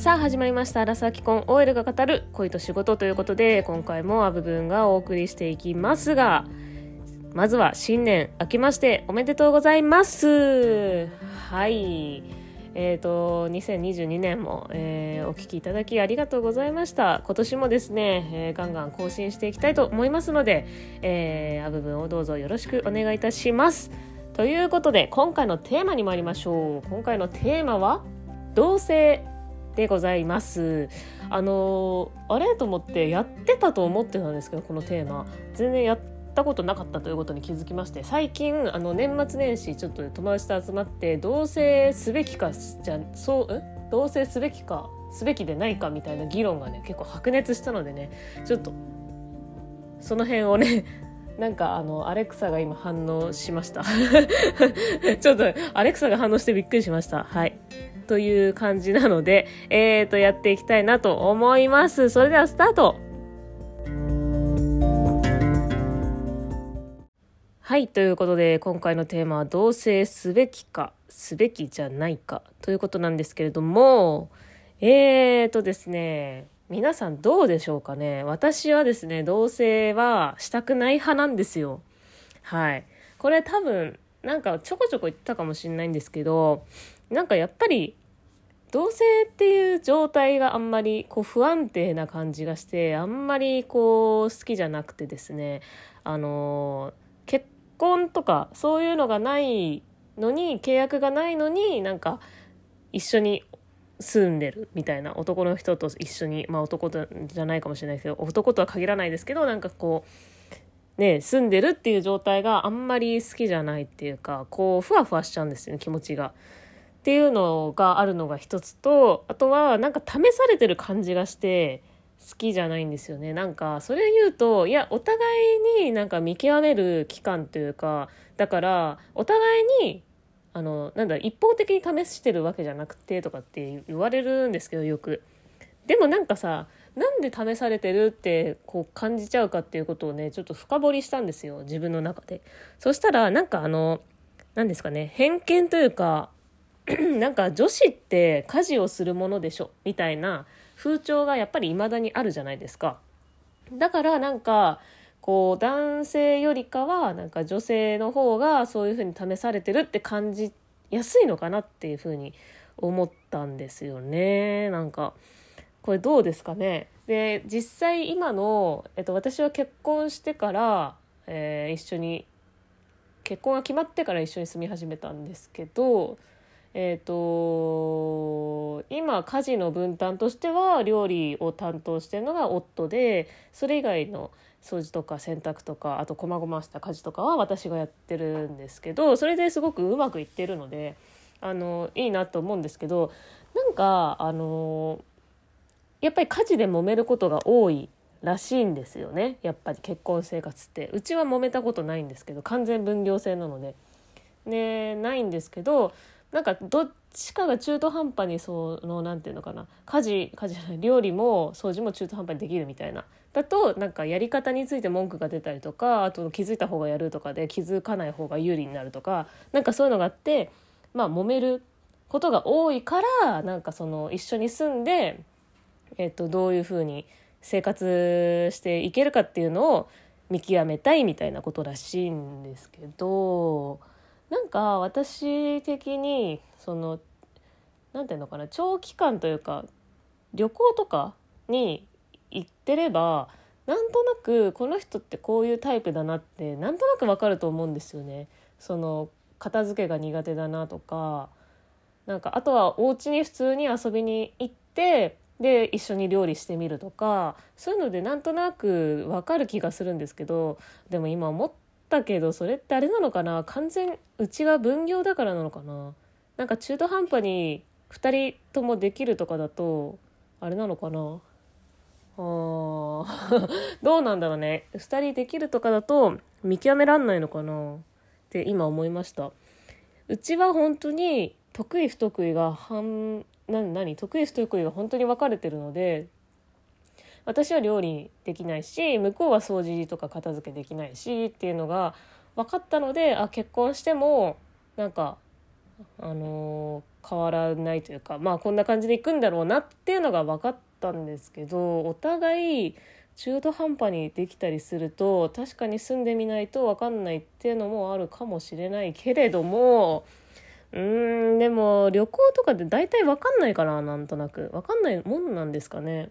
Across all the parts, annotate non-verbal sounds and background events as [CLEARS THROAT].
さあ始まりました「アラサー既婚 OL が語る恋と仕事」ということで今回もアブブンがお送りしていきますがまずは新年明けましておめでとうございます。はい。えーと、2022年も、えー、お聞きいただきありがとうございました。今年もですね、えー、ガンガン更新していきたいと思いますので、えー、アブブンをどうぞよろしくお願いいたします。ということで今回のテーマに参りましょう。今回のテーマは同性でございます。あのあれ？と思ってやってたと思ってたんですけどこのテーマ。全然やったことなかったということに気づきまして最近あの年末年始ちょっと友達と集まって同棲すべきかじゃそう同棲すべきかすべきでないかみたいな議論がね結構白熱したのでねちょっとその辺をね [LAUGHS] なんかあのアレクサが今反応しました。[LAUGHS] ちょっとアレクサが反応してびっくりしました。はい。という感じなので、[LAUGHS] えーと、やっていきたいなと思います。それではスタートはい、ということで今回のテーマは同棲すべきかすべきじゃないかということなんですけれども、えーとですね、皆さんどうでしょうかね私はですね、同棲はしたくない派なんですよ。はい。これ多分、なんかちょこちょこ言ったかもしれないんですけど、なんかやっぱり同性っていう状態があんまりこう不安定な感じがしてあんまりこう好きじゃなくてですねあの結婚とかそういうのがないのに契約がないのになんか一緒に住んでるみたいな男の人と一緒にまあ男じゃないかもしれないですけど男とは限らないですけどなんかこうね住んでるっていう状態があんまり好きじゃないっていうかこうふわふわしちゃうんですよね気持ちが。っていうのがあるのが一つとあとはなんか試されてる感じがして好きじゃないんですよね。なんかそれを言うといやお互いになんか見極める期間というかだからお互いにあのなんだ一方的に試してるわけじゃなくてとかって言われるんですけどよく。でもなんかさなんで試されてるってこう感じちゃうかっていうことをねちょっと深掘りしたんですよ自分の中で。そしたらなんかあの何ですかね偏見というか [CLEARS THROAT] なんか女子って家事をするものでしょみたいな風潮がやっぱり未だにあるじゃないですか。だからなんかこう男性よりかはなんか女性の方がそういうふうに試されてるって感じやすいのかなっていうふうに思ったんですよねなんかこれどうですかねで実際今の、えっと、私は結婚してから、えー、一緒に結婚が決まってから一緒に住み始めたんですけどえーと、今家事の分担としては料理を担当してるのが夫でそれ以外の掃除とか洗濯とかあと細々した家事とかは私がやってるんですけどそれですごくうまくいってるのであのいいなと思うんですけどなんかあのやっぱり家事で揉めることが多いらしいんですよねやっぱり結婚生活ってうちは揉めたことないんですけど完全分業制なので。ねないんですけどなんかどっちかが中途半端にその何て言うのかな家事家事じゃない料理も掃除も中途半端にできるみたいなだとなんかやり方について文句が出たりとかあと気づいた方がやるとかで気づかない方が有利になるとかなんかそういうのがあってまあ揉めることが多いからなんかその一緒に住んで、えっと、どういうふうに生活していけるかっていうのを見極めたいみたいなことらしいんですけど。なんか私的にその何て言うのかな長期間というか旅行とかに行ってればなんとなくこの人ってこういうタイプだなってなんとなくわかると思うんですよね。その片付けが苦手だなとかなんかあとはお家に普通に遊びに行ってで一緒に料理してみるとかそういうのでなんとなくわかる気がするんですけどでも今思っったけどそれってあれなのかな？完全うちが分業だからなのかな？なんか中途半端に2人ともできるとかだとあれなのかな？あ [LAUGHS] どうなんだろうね。2人できるとかだと見極めらんないのかな？って今思いました。うちは本当に得意不得意が半何何？得意不得意が本当に分かれてるので私は料理できないし向こうは掃除とか片付けできないしっていうのが分かったのであ結婚してもなんかあの変わらないというかまあこんな感じでいくんだろうなっていうのが分かったんですけどお互い中途半端にできたりすると確かに住んでみないと分かんないっていうのもあるかもしれないけれどもうんでも旅行とかで大体分かんないかななんとなく分かんないもんなんですかね。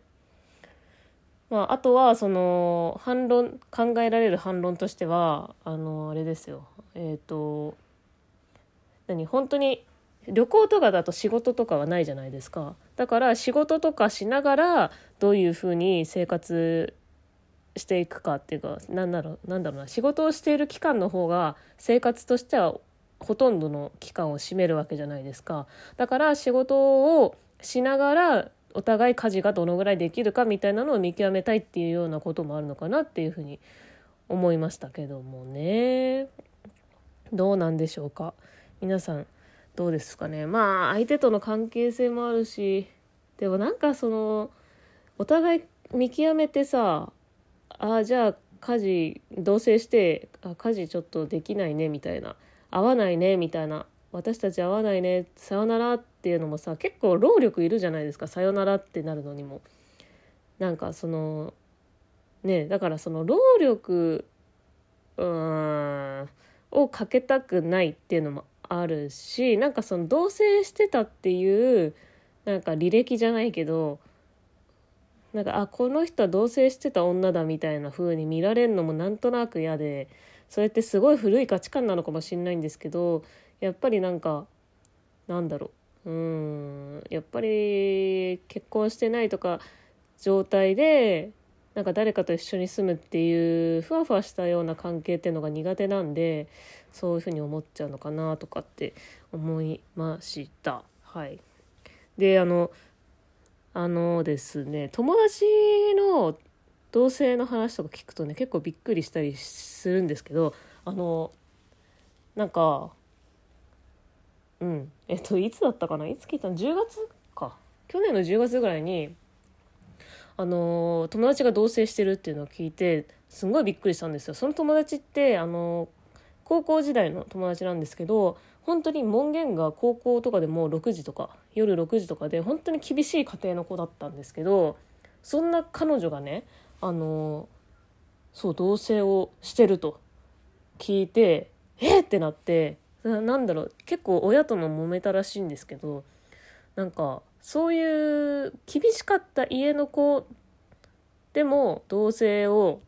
まあ、あとはその反論考えられる反論としてはあのあれですよ。えっ、ー、と何？本当に旅行とかだと仕事とかはないじゃないですか。だから仕事とかしながらどういうふうに生活していくかっていうかなんだろうなんだろうな。仕事をしている期間の方が生活としてはほとんどの期間を占めるわけじゃないですか。だから仕事をしながらお互い家事がどのぐらいできるかみたいなのを見極めたいっていうようなこともあるのかなっていうふうに思いましたけどもね。どうなんでしょうか？皆さんどうですかね？まあ相手との関係性もあるしでもなんかそのお互い見極めてさあじゃあ家事同棲してあ家事ちょっとできないねみたいな合わないねみたいな私たち合わないねさよならっていうのもさ結構労力いるじゃないですかさよならってなるのにも。なんかそのねだからその労力うんをかけたくないっていうのもあるしなんかその同棲してたっていうなんか履歴じゃないけどなんかあこの人は同棲してた女だみたいな風に見られるのもなんとなく嫌でそれってすごい古い価値観なのかもしれないんですけどやっぱりなんかなんだろう。うん。やっぱり結婚してないとか状態でなんか誰かと一緒に住むっていうふわふわしたような関係っていうのが苦手なんでそういうふうに思っちゃうのかなとかって思いました。はい、であのあのですね友達の同棲の話とか聞くとね結構びっくりしたりするんですけどあのなんかうん。えっといつだったかな？いつ聞いたの？10月か。去年の10月ぐらいにあの友達が同棲してるっていうのを聞いてすごいびっくりしたんですよ。その友達ってあの高校時代の友達なんですけど本当に門限が高校とかでも6時とか夜6時とかで本当に厳しい家庭の子だったんですけどそんな彼女がねあのそう同棲をしてると聞いてえっってなってなんだろう結構親とも揉めたらしいんですけどなんかそういう厳しかった家の子でも同棲を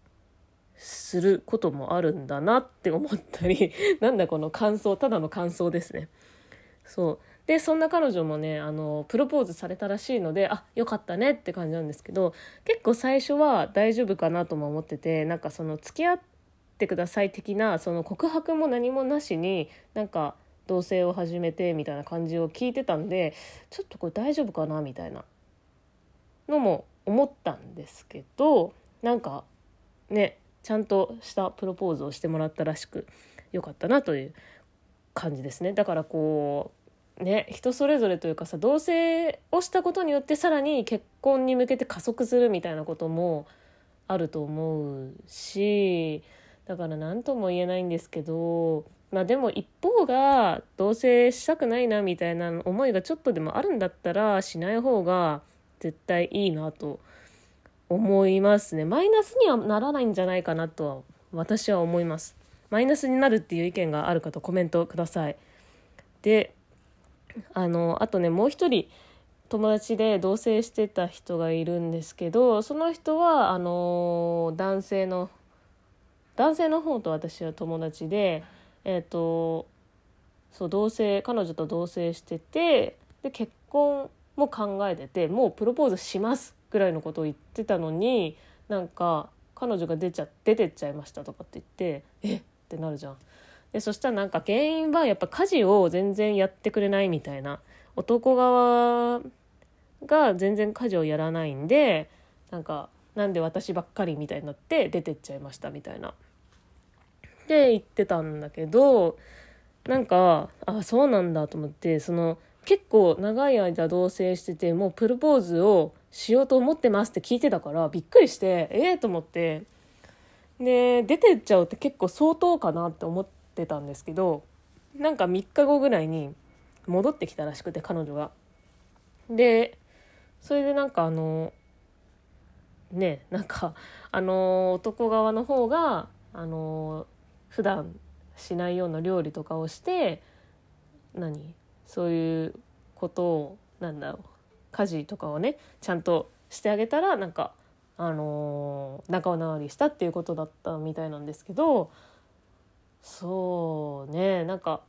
することもあるんだなって思ったり [LAUGHS] なんだこの感想ただの感想ですね。そうでそんな彼女もねあのプロポーズされたらしいのであよかったねって感じなんですけど結構最初は大丈夫かなとも思っててなんかその付き合っててください的なその告白も何もなしになんか同棲を始めてみたいな感じを聞いてたんでちょっとこれ大丈夫かなみたいな。のも思ったんですけどなんかねちゃんとしたプロポーズをしてもらったらしくよかったなという感じですね。だからこうね人それぞれというかさ同棲をしたことによってさらに結婚に向けて加速するみたいなこともあると思うしだから何とも言えないんですけどまあでも一方が同棲したくないなみたいな思いがちょっとでもあるんだったらしない方が絶対いいなと思いますね。マイナスにはならないんじゃないかなとは私は思います。マイナスになるっていう意見がある方コメントください。であのあとねもう一人友達で同棲してた人がいるんですけどその人はあの男性の男性の方と私は友達でえっ、ー、とそう同棲彼女と同棲しててで結婚も考えててもうプロポーズしますぐらいのことを言ってたのになんか彼女が出ちゃ出てっちゃいましたとかって言ってえってなるじゃん。でそしたらなんか原因はやっぱ家事を全然やってくれないみたいな男側が全然家事をやらないんでなんかなんで私ばっかりみたいになって出てっちゃいましたみたいな。で言ってたんだけどなんかあそうなんだと思ってその結構長い間同棲しててもうプロポーズをしようと思ってますって聞いてたからびっくりしてええー、と思ってで出てっちゃうって結構相当かなって思ってたんですけどなんか3日後ぐらいに戻ってきたらしくて彼女が。でそれでなんかあのねなんかあの男側の方があの普段しないような料理とかをして何？そういうことをなんだろう家事とかをねちゃんとしてあげたらなんかあの仲直りしたっていうことだったみたいなんですけどそうねなんか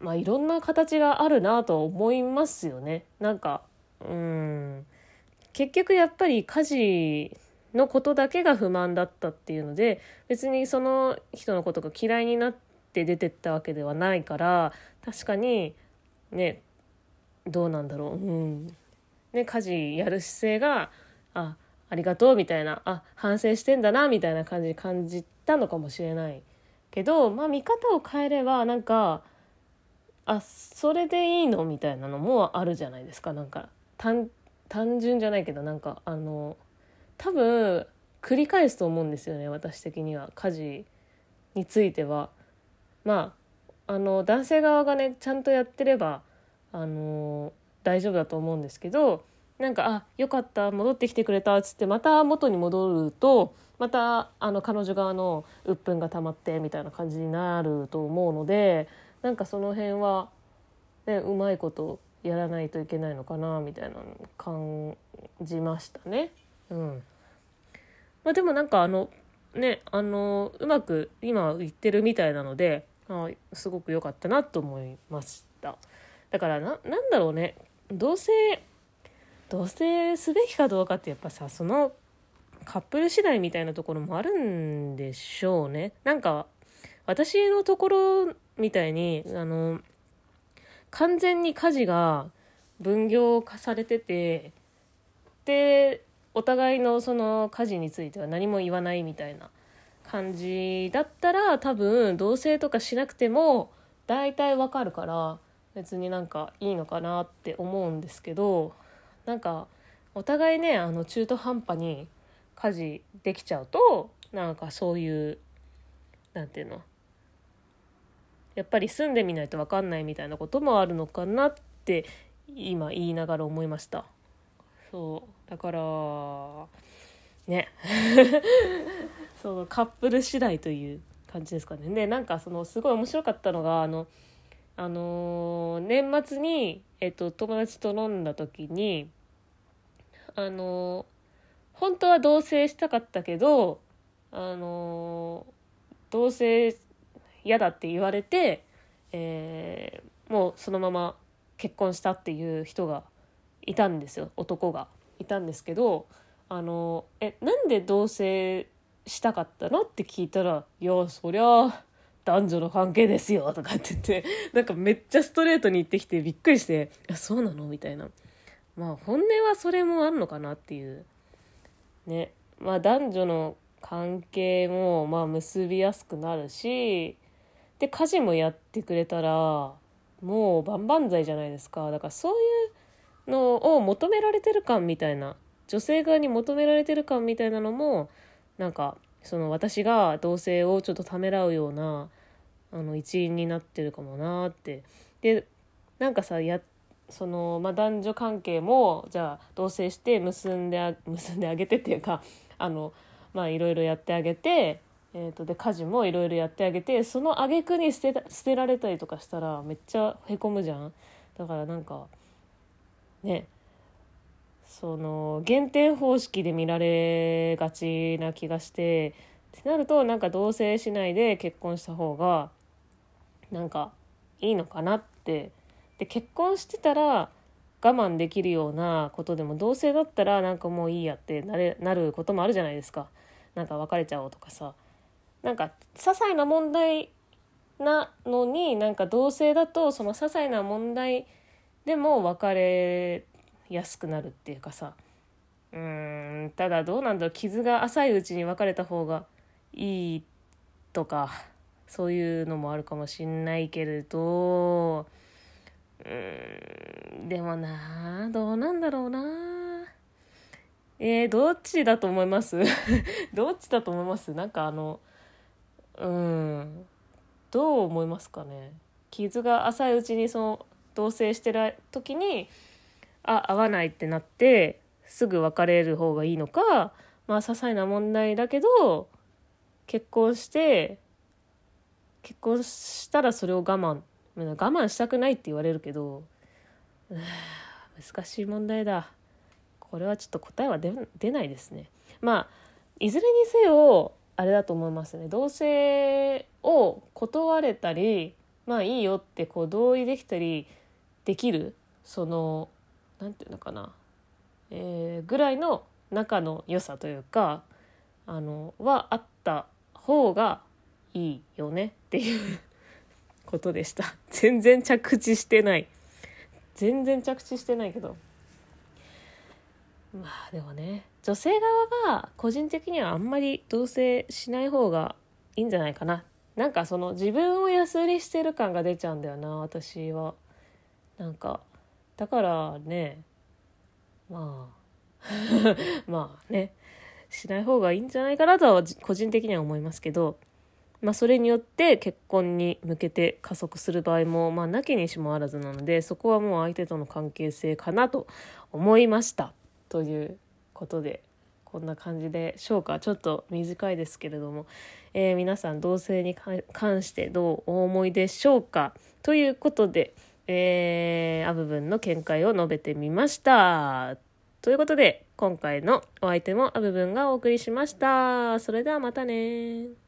まあいろんな形があるなと思いますよね。なんかうん結局やっぱり家事のことだけが不満だったっていうので別にその人のことが嫌いになって出てったわけではないから確かにねどうなんだろう。うん。ね家事やる姿勢があありがとうみたいなあ反省してんだなみたいな感じ感じたのかもしれないけどまあ見方を変えればなんかあそれでいいのみたいなのもあるじゃないですか。なんか単単純じゃないけどなんかあの多分繰り返すと思うんですよね私的には家事については。まああの男性側がねちゃんとやってればあの大丈夫だと思うんですけどなんか「あよかった戻ってきてくれた」っつってまた元に戻るとまたあの彼女側の鬱憤が溜まってみたいな感じになると思うのでなんかその辺は、ね、うまいことやらないといけないのかなみたいなの感じましたね。うん。まあ、でもなんかあのねあのうまく今言ってるみたいなのであすごく良かったなと思いました。だからななんだろうね。同棲同棲すべきかどうかってやっぱさそのカップル次第みたいなところもあるんでしょうね。なんか私のところみたいにあの完全に家事が分業化されててでお互いのその家事については何も言わないみたいな感じだったら多分同棲とかしなくても大体わかるから別になんかいいのかなって思うんですけどなんかお互いねあの中途半端に家事できちゃうとなんかそういう何て言うのやっぱり住んでみないと分かんないみたいなこともあるのかなって今言いながら思いました。そう。だからね。[LAUGHS] そのカップル次第という感じですかね。でなんかそのすごい面白かったのがあのあのー、年末に、えっと、友達と飲んだ時にあのー、本当は同棲したかったけどあのー、同棲嫌だって言われて、え、もうそのまま結婚したっていう人がいたんですよ男が。いたんですけどあのえなんで同棲したかったの？って聞いたら「いやそりゃ男女の関係ですよ」とかって言って [LAUGHS] なんかめっちゃストレートに言ってきてびっくりして「いそうなの?」みたいな。まあ本音はそれもあんのかなっていう。ね。まあ男女の関係もまあ結びやすくなるしで家事もやってくれたらもう万々歳じゃないですか。だからそういうのを求められてる感みたいな女性側に求められてる感みたいなのもなんかその私が同性をちょっとためらうようなあの一因になってるかもなって。でなんかさやその、まあ、男女関係もじゃあ同棲して結んであ結んであげてっていうかあのまあいろいろやってあげてえーと、で家事もいろいろやってあげてその挙句に捨て捨てられたりとかしたらめっちゃへこむじゃん。だからなんかね。その減点方式で見られがちな気がしてってなるとなんか同棲しないで結婚した方がなんかいいのかなって。で結婚してたら我慢できるようなことでも同性だったらなんかもういいやってなれなることもあるじゃないですか。なんか別れちゃおうとかさ。なんか些細な問題なのになんか同性だとその些細な問題でも別れやすくなるっていうかさ。うんただどうなんだろう。傷が浅いうちに別れた方がいいとかそういうのもあるかもしんないけれど。うんでもなどうなんだろうな。えー、どっちだと思います？[LAUGHS] どっちだと思います？なんかあのうんどう思いますかね。傷が浅いうちにその同棲してる時にあ合わないってなってすぐ別れる方がいいのかまあ些細な問題だけど結婚して結婚したらそれを我慢我慢したくないって言われるけど [SIGHS] 難しい問題だ。これはちょっと答えは出出ないですね。まあいずれにせよあれだと思いますね。同棲を断れたりまあいいよってこう同意できたりできるその何て言うのかな、えー、ぐらいの仲の良さというかあのはあった方がいいよね。っていうことでした。全然着地してない。全然着地してないけど。まあでもね女性側が個人的にはあんまり同棲しない方がいいんじゃないかな。なんかその自分を安売りしてる感が出ちゃうんだよな私は。なんかだからねまあ [LAUGHS] まあねしない方がいいんじゃないかなとは個人的には思いますけど、まあ、それによって結婚に向けて加速する場合も、まあ、なきにしもあらずなのでそこはもう相手との関係性かなと思いました。ということでこんな感じでしょうか。ちょっと短いですけれども、えー、皆さん同性に関してどうお思いでしょうか。ということで、えー、あ部分の見解を述べてみました。ということで今回のお相手もアブブンがお送りしました。それではまたね